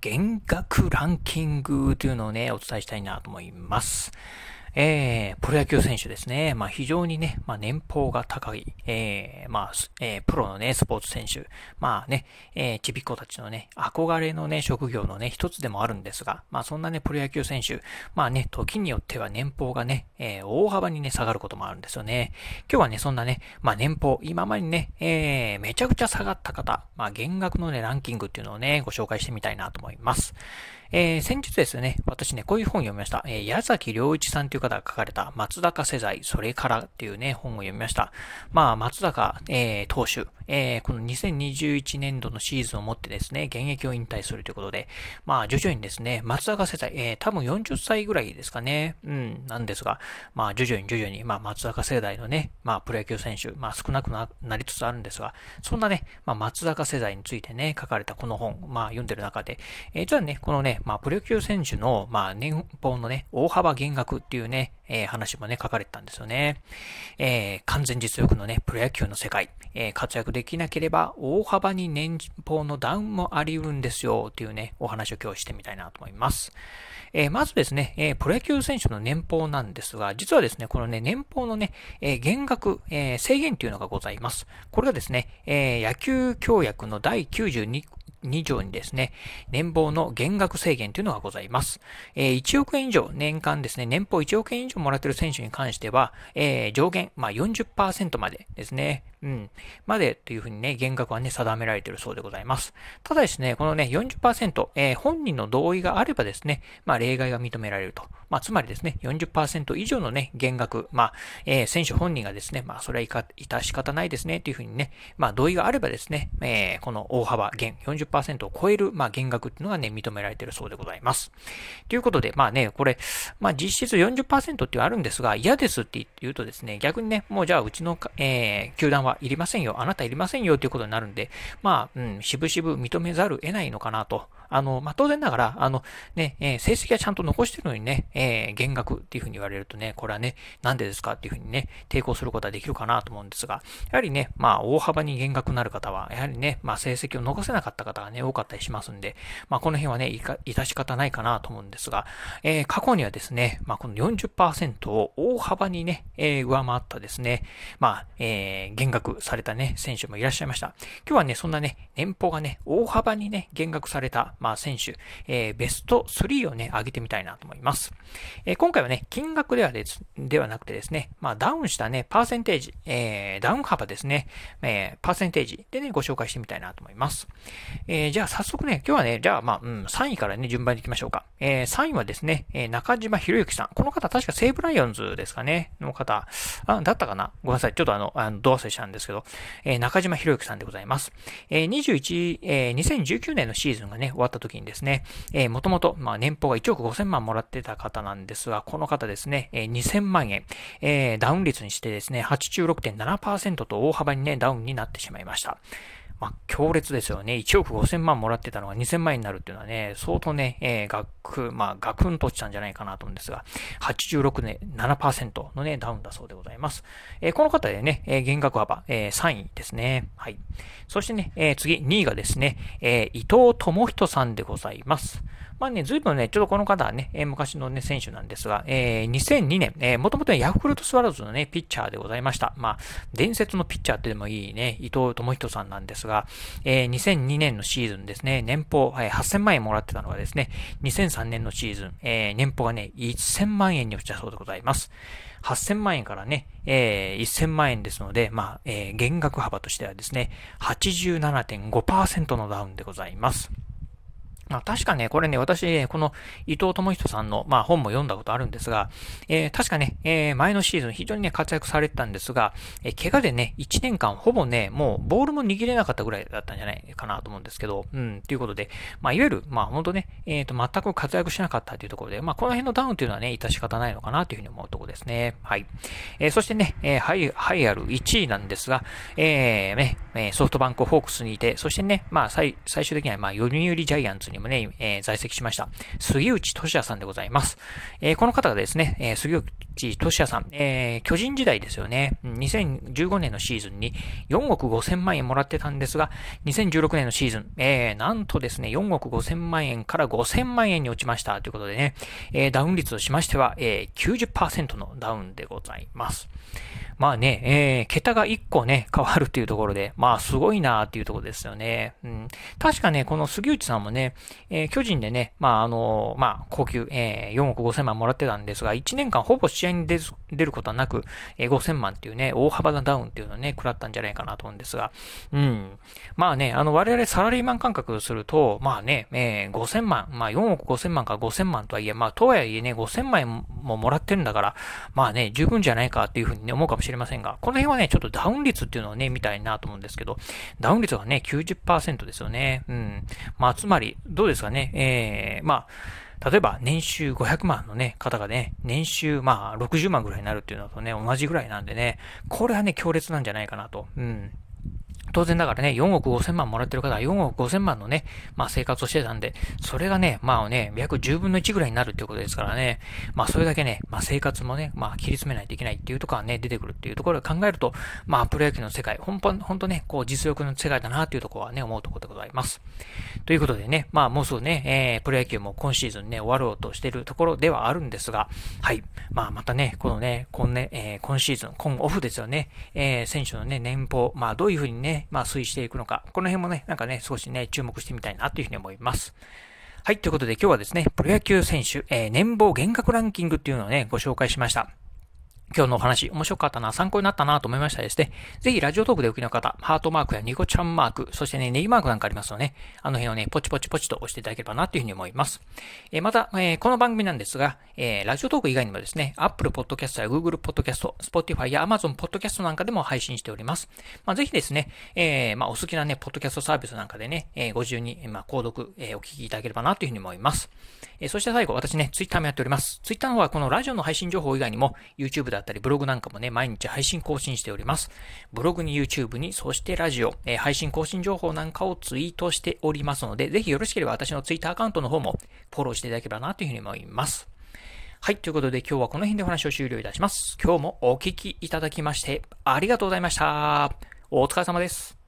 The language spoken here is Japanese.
減額ランキングというのをね、お伝えしたいなと思います。えー、プロ野球選手ですね。まあ非常にね、まあ年俸が高い、えー、まあ、えー、プロのね、スポーツ選手。まあね、えー、ちびっ子たちのね、憧れのね、職業のね、一つでもあるんですが、まあそんなね、プロ野球選手、まあね、時によっては年俸がね、えー、大幅にね、下がることもあるんですよね。今日はね、そんなね、まあ年俸、今までにね、えー、めちゃくちゃ下がった方、まあ減額のね、ランキングっていうのをね、ご紹介してみたいなと思います。えー、先日ですね、私ね、こういう本を読みました。えー、矢崎良一さんという方が書かれた松坂世代、それからっていうね、本を読みました。まあ、松坂、えー、投手、えー、この2021年度のシーズンをもってですね、現役を引退するということで、まあ、徐々にですね、松坂世代、えー、多分40歳ぐらいですかね、うん、なんですが、まあ、徐々に徐々に、まあ、松坂世代のね、まあ、プロ野球選手、まあ、少なくなりつつあるんですが、そんなね、まあ、松坂世代についてね、書かれたこの本、まあ、読んでる中で、えー、実はね、このね、まあ、プロ野球選手の、まあ、年俸のね、大幅減額っていうね、えー、話もね、書かれてたんですよね。えー、完全実力のね、プロ野球の世界、えー、活躍できなければ、大幅に年俸のダウンもあり得るんですよ、っていうね、お話を今日してみたいなと思います。えー、まずですね、えー、プロ野球選手の年俸なんですが、実はですね、このね、年俸のね、えー、減額、え制限というのがございます。これがですね、え野球協約の第92 2条にですね、年俸の減額制限というのがございます。えー、1億円以上、年間ですね、年俸1億円以上もらっている選手に関しては、えー、上限、まあ40%までですね、うん、までというふうにね、減額はね、定められているそうでございます。ただですね、このね、40%、えー、本人の同意があればですね、まあ例外が認められると。まあつまりですね、40%以上のね、減額、まあ、えー、選手本人がですね、まあそれはいか、いた仕方ないですね、というふうにね、まあ同意があればですね、えー、この大幅減、40% 40%を超える、まあ、減額っていうのがね、認められているそうでございます。ということで、まあね、これ、まあ実質40%ってあるんですが、嫌ですって言うとですね、逆にね、もうじゃあうちの、えー、球団はいりませんよ、あなたいりませんよということになるんで、まあ、うん、しぶしぶ認めざるを得ないのかなと。あの、まあ、当然ながら、あの、ね、えー、成績はちゃんと残してるのにね、えー、減額っていうふうに言われるとね、これはね、なんでですかっていうふうにね、抵抗することはできるかなと思うんですが、やはりね、まあ、大幅に減額になる方は、やはりね、まあ、成績を残せなかった方がね、多かったりしますんで、まあ、この辺はね、いか、致し方ないかなと思うんですが、えー、過去にはですね、まあ、この40%を大幅にね、えー、上回ったですね、まあ、えー、減額されたね、選手もいらっしゃいました。今日はね、そんなね、年俸がね、大幅にね、減額された、まあ、選手、えー、ベスト3をね、上げてみたいなと思います。えー、今回はね、金額ではです、ではなくてですね、まあ、ダウンしたね、パーセンテージ、えー、ダウン幅ですね、えー、パーセンテージでね、ご紹介してみたいなと思います。えー、じゃあ、早速ね、今日はね、じゃあ、まあ、うん、3位からね、順番に行きましょうか。えー、3位はですね、えー、中島博之さん。この方、確か西武ライオンズですかね、の方、あ、だったかな？ごめんなさい。ちょっとあの、あの、ど忘れしたんですけど、えー、中島博之さんでございます。えー、21、えー、2019年のシーズンがね、終わった時にですね、えー、もともと、まあ、年俸が1億5000万もらってた方なんですが、この方ですね、えー、2000万円、えー、ダウン率にしてですね、86.7%と大幅にね、ダウンになってしまいました。まあ、強烈ですよね。1億5000万もらってたのが2000万になるっていうのはね、相当ね、えー、額、まあ、ガクンと落ちたんじゃないかなと思うんですが、86ね、7%のね、ダウンだそうでございます。えー、この方でね、えー、減額幅、えー、3位ですね。はい。そしてね、えー、次、2位がですね、えー、伊藤智人さんでございます。まあね、ずいぶんね、ちょっとこの方はね、えー、昔のね、選手なんですが、えー、2002年、えー、もともとヤクルトスワローズのね、ピッチャーでございました。まあ、伝説のピッチャーってでもいいね、伊藤智人さんなんですが、がえー、2002年のシーズンですね、年俸、えー、8000万円もらってたのがですね、2003年のシーズン、えー、年俸がね、1000万円に落ちたそうでございます。8000万円からね、えー、1000万円ですので、まあ、えー、減額幅としてはですね、87.5%のダウンでございます。まあ確かね、これね、私、この伊藤智人さんの、まあ本も読んだことあるんですが、えー、確かね、えー、前のシーズン非常にね、活躍されてたんですが、えー、怪我でね、1年間ほぼね、もうボールも握れなかったぐらいだったんじゃないかなと思うんですけど、うん、ということで、まあいわゆる、まあ本当ね、えっ、と、全く活躍しなかったというところで、まあこの辺のダウンというのはね、致し方ないのかなというふうに思うところですね。はい。え、そしてね、えー、ハイ、ハイアル1位なんですが、えー、ね、ソフトバンクホークスにいて、そしてね、まあ最、最終的には、まあ、読売ジャイアンツにもね、えー、在籍しました。杉内俊也さんでございます。えー、この方がですね、えー、杉内俊也さん、え、巨人時代ですよね。2015年のシーズンに4億5千万円もらってたんですが、2016年のシーズン、え、なんとですね、4億5千万円から5千万円に落ちましたということでね、え、ダウン率としましては、え、90%のダウンでございます。まあね、え、桁が1個ね、変わるっていうところで、まあすごいなーっていうところですよね。うん。確かね、この杉内さんもね、えー、巨人でね、まああのー、まあ高級、えー、4億5千万もらってたんですが、1年間ほぼ試合に出ることはなく、えー、5千万っていうね、大幅なダウンっていうのをね、食らったんじゃないかなと思うんですが、うん。まあね、あの、我々サラリーマン感覚すると、まあね、えー、5千万、まあ4億5千万から5千万とはいえ、まあとはいえね、5千万ももらってるんだから、まあね、十分じゃないかっていうふうにね、思うかもしれないしれませんが、この辺はね、ちょっとダウン率っていうのをね、見たいなと思うんですけど、ダウン率がね、90%ですよね。うん。まあ、つまり、どうですかね、えー、まあ、例えば年収500万のね、方がね、年収まあ60万ぐらいになるっていうのとね、同じぐらいなんでね、これはね、強烈なんじゃないかなと。うん。当然だからね、4億5千万もらってる方は4億5千万のね、まあ生活をしてたんで、それがね、まあね、約10分の1ぐらいになるっていうことですからね、まあそれだけね、まあ生活もね、まあ切り詰めないといけないっていうところはね、出てくるっていうところを考えると、まあプロ野球の世界、ほんと、ほんとね、こう実力の世界だなっていうところはね、思うところでございます。ということでね、まあもうすぐね、えー、プロ野球も今シーズンね、終わろうとしてるところではあるんですが、はい。まあまたね、このね、今ね、えー、今シーズン、今オフですよね、えー、選手のね、年俸、まあどういうふうにね、ねまあ推移していくのか、この辺もね、なんかね、少しね、注目してみたいなというふうに思います。はい、ということで今日はですね、プロ野球選手、えー、年俸減額ランキングっていうのをね、ご紹介しました。今日のお話、面白かったな、参考になったなと思いましたですね、ぜひラジオトークでお聞きの方、ハートマークやニコちゃんマーク、そしてね、ネギマークなんかありますので、ね、あの辺をね、ポチポチポチと押していただければなというふうに思います。えー、また、えー、この番組なんですが、えー、ラジオトーク以外にもですね、Apple Podcast や Google Podcast、Spotify や Amazon Podcast なんかでも配信しております。まあ、ぜひですね、え、まあ、お好きなね、ポッドキャストサービスなんかでね、え、ご自由に、まあ、購読、え、お聞きいただければなというふうに思います。え、そして最後、私ね、Twitter もやっております。Twitter の方はこのラジオの配信情報以外にも、YouTube だったりブログなんかもね、毎日配信更新しております。ブログに YouTube に、そしてラジオ、えー、配信更新情報なんかをツイートしておりますので、ぜひよろしければ私の Twitter アカウントの方もフォローしていただければなというふうに思います。はい。ということで今日はこの辺でお話を終了いたします。今日もお聞きいただきましてありがとうございました。お疲れ様です。